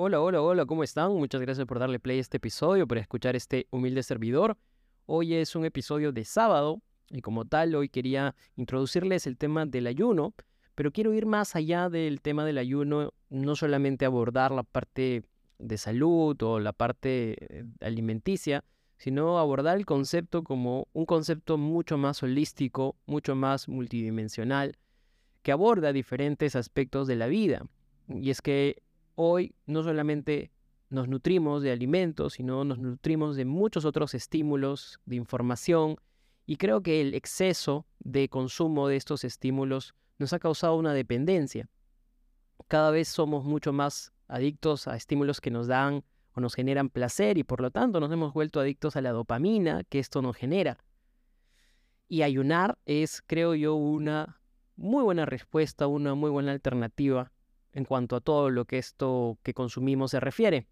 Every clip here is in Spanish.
Hola, hola, hola, ¿cómo están? Muchas gracias por darle play a este episodio, por escuchar este humilde servidor. Hoy es un episodio de sábado y como tal hoy quería introducirles el tema del ayuno, pero quiero ir más allá del tema del ayuno, no solamente abordar la parte de salud o la parte eh, alimenticia, sino abordar el concepto como un concepto mucho más holístico, mucho más multidimensional, que aborda diferentes aspectos de la vida. Y es que hoy no solamente nos nutrimos de alimentos, sino nos nutrimos de muchos otros estímulos, de información, y creo que el exceso de consumo de estos estímulos nos ha causado una dependencia. Cada vez somos mucho más adictos a estímulos que nos dan o nos generan placer y por lo tanto nos hemos vuelto adictos a la dopamina que esto nos genera. Y ayunar es, creo yo, una muy buena respuesta, una muy buena alternativa en cuanto a todo lo que esto que consumimos se refiere.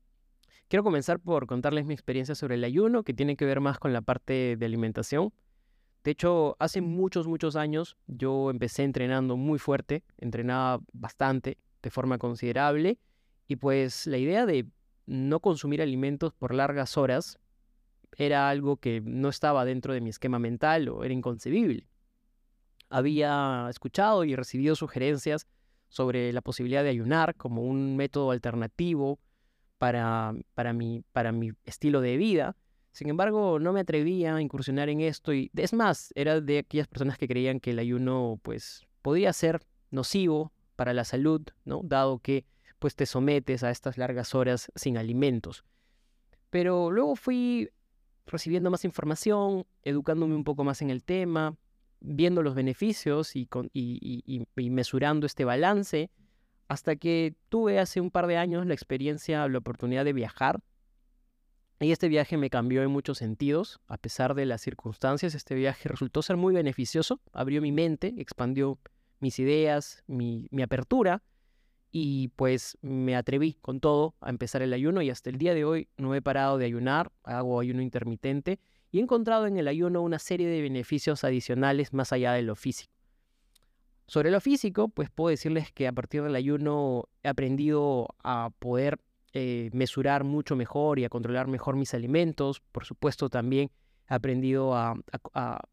Quiero comenzar por contarles mi experiencia sobre el ayuno, que tiene que ver más con la parte de alimentación. De hecho, hace muchos, muchos años yo empecé entrenando muy fuerte, entrenaba bastante, de forma considerable, y pues la idea de no consumir alimentos por largas horas era algo que no estaba dentro de mi esquema mental o era inconcebible. Había escuchado y recibido sugerencias sobre la posibilidad de ayunar como un método alternativo para, para, mi, para mi estilo de vida. Sin embargo, no me atrevía a incursionar en esto y es más, era de aquellas personas que creían que el ayuno pues podía ser nocivo para la salud, ¿no? Dado que pues te sometes a estas largas horas sin alimentos. Pero luego fui recibiendo más información, educándome un poco más en el tema, viendo los beneficios y, mesurando este balance, hasta que tuve hace un par de años la experiencia, la oportunidad de viajar. Y este viaje me cambió en muchos sentidos, a pesar de las circunstancias. Este viaje resultó ser muy beneficioso, abrió mi mente, expandió mis ideas, mi, mi apertura, y pues me atreví con todo a empezar el ayuno y hasta el día de hoy no he parado de ayunar, hago ayuno intermitente y he encontrado en el ayuno una serie de beneficios adicionales más allá de lo físico. Sobre lo físico, pues puedo decirles que a partir del ayuno he aprendido a poder eh, mesurar mucho mejor y a controlar mejor mis alimentos. Por supuesto, también he aprendido a,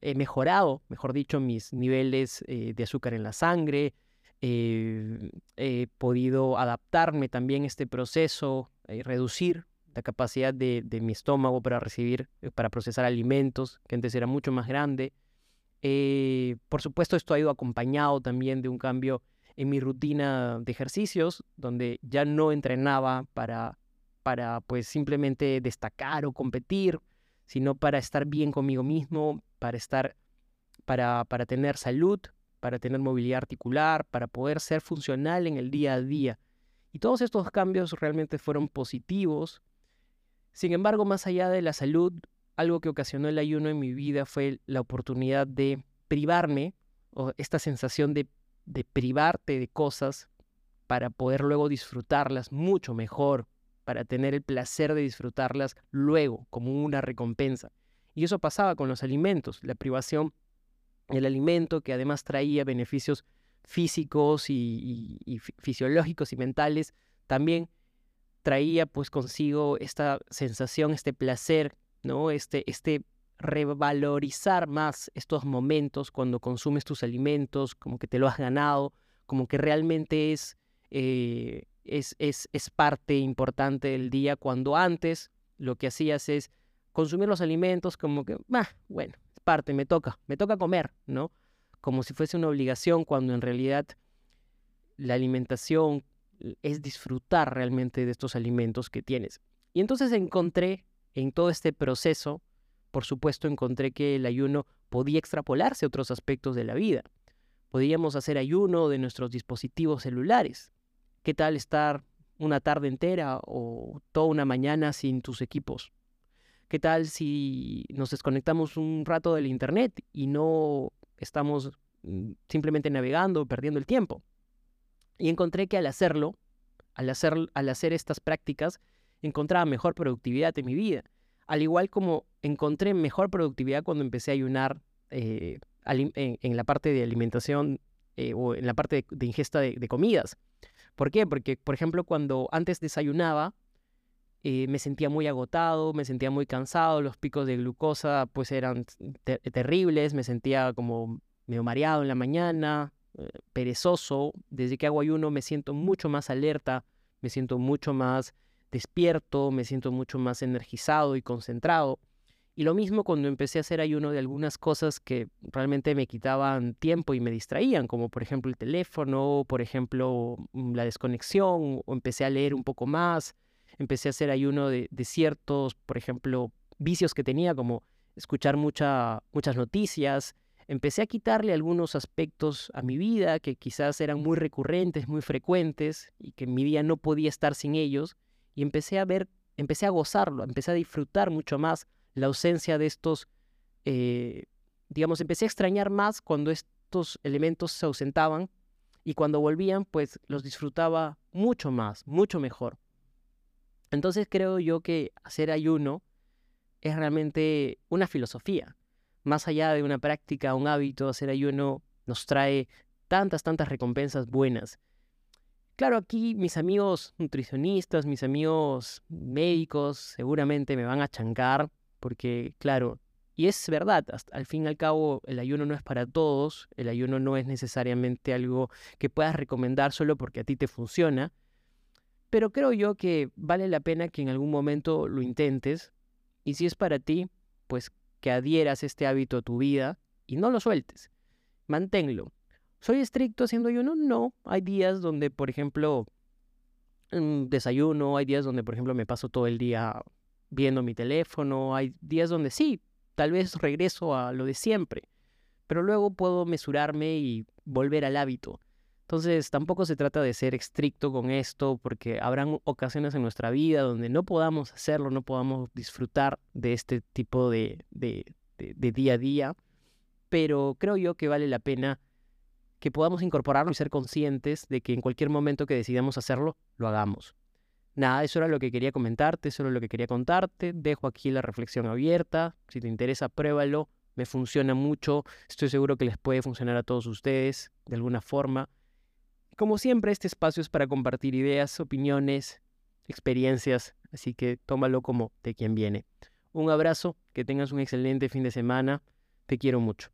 he mejorado, mejor dicho, mis niveles eh, de azúcar en la sangre. Eh, he podido adaptarme también a este proceso, reducir la capacidad de, mi estómago para recibir, eh, para procesar alimentos, que antes era mucho más grande. Eh, por supuesto, esto ha ido acompañado también de un cambio en mi rutina de ejercicios, donde ya no entrenaba para, para pues simplemente destacar o competir, sino para estar bien conmigo mismo, para estar, para, para tener salud, para tener movilidad articular, para poder ser funcional en el día a día. Y todos estos cambios realmente fueron positivos sin embargo, más allá de la salud, algo que ocasionó el ayuno en mi vida fue la oportunidad de privarme, o esta sensación de, de privarte de cosas para poder luego disfrutarlas mucho mejor, para tener el placer de disfrutarlas luego como una recompensa. Y eso pasaba con los alimentos, la privación del alimento que además traía beneficios físicos y, y fisiológicos y mentales, también traía pues consigo esta sensación, este placer, ¿no? Este, este revalorizar más estos momentos cuando consumes tus alimentos, como que te lo has ganado, como que realmente es, eh, es, es, es parte importante del día, cuando antes lo que hacías es consumir los alimentos como que, ah, bueno, es parte, me toca, me toca comer, ¿no? Como si fuese una obligación, cuando en realidad la alimentación es disfrutar realmente de estos alimentos que tienes. Y entonces encontré en todo este proceso, por supuesto, encontré que el ayuno podía extrapolarse a otros aspectos de la vida. Podíamos hacer ayuno de nuestros dispositivos celulares. ¿Qué tal estar una tarde entera o toda una mañana sin tus equipos? ¿Qué tal si nos desconectamos un rato del Internet y no estamos mm, simplemente navegando, perdiendo el tiempo? Y encontré que al hacerlo, al hacer, al hacer estas prácticas, encontraba mejor productividad en mi vida. Al igual como encontré mejor productividad cuando empecé a ayunar eh, en, la parte de alimentación eh, o en la parte de, ingesta de, comidas. ¿Por qué? Porque, por ejemplo, cuando antes desayunaba, eh, me sentía muy agotado, me sentía muy cansado, los picos de glucosa pues eran terribles, me sentía como medio mareado en la mañana, eh, perezoso. Desde que hago ayuno me siento mucho más alerta, me siento mucho más despierto, me siento mucho más energizado y concentrado. Y lo mismo cuando empecé a hacer ayuno de algunas cosas que realmente me quitaban tiempo y me distraían, como por ejemplo el teléfono, por ejemplo mm, la desconexión, o empecé a leer un poco más, empecé a hacer ayuno de, ciertos, por ejemplo, vicios que tenía, como escuchar muchas noticias. Empecé a quitarle algunos aspectos a mi vida que quizás eran muy recurrentes, muy frecuentes y que mi día no podía estar sin ellos. Y empecé a ver, empecé a gozarlo, empecé a disfrutar mucho más la ausencia de estos, eh, digamos, empecé a extrañar más cuando estos elementos se ausentaban y cuando volvían, pues los disfrutaba mucho más, mucho mejor. Entonces creo yo que hacer ayuno es realmente una filosofía. Más allá de una práctica, un hábito, hacer ayuno nos trae tantas, tantas recompensas buenas. Claro, aquí mis amigos nutricionistas, mis amigos médicos seguramente me van a chancar porque, claro, y es verdad, al fin y al cabo el ayuno no es para todos, el ayuno no es necesariamente algo que puedas recomendar solo porque a ti te funciona, pero creo yo que vale la pena que en algún momento lo intentes y si es para ti, pues que adhieras este hábito a tu vida y no lo sueltes. Manténlo. ¿Soy estricto haciendo ayuno? No. Hay días donde, por ejemplo, mm, desayuno, hay días donde, por ejemplo, me paso todo el día viendo mi teléfono, hay días donde sí, tal vez regreso a lo de siempre, pero luego puedo mesurarme y volver al hábito. Entonces tampoco se trata de ser estricto con esto porque habrán ocasiones en nuestra vida donde no podamos hacerlo, no podamos disfrutar de este tipo de, de, día a día, pero creo yo que vale la pena que podamos incorporarlo y ser conscientes de que en cualquier momento que decidamos hacerlo, lo hagamos. Nada, eso era lo que quería comentarte, eso era lo que quería contarte. Dejo aquí la reflexión abierta. Si te interesa, pruébalo. Me funciona mucho. Estoy seguro que les puede funcionar a todos ustedes de alguna forma. Como siempre, este espacio es para compartir ideas, opiniones, experiencias, así que tómalo como de quien viene. Un abrazo, que tengas un excelente fin de semana, te quiero mucho.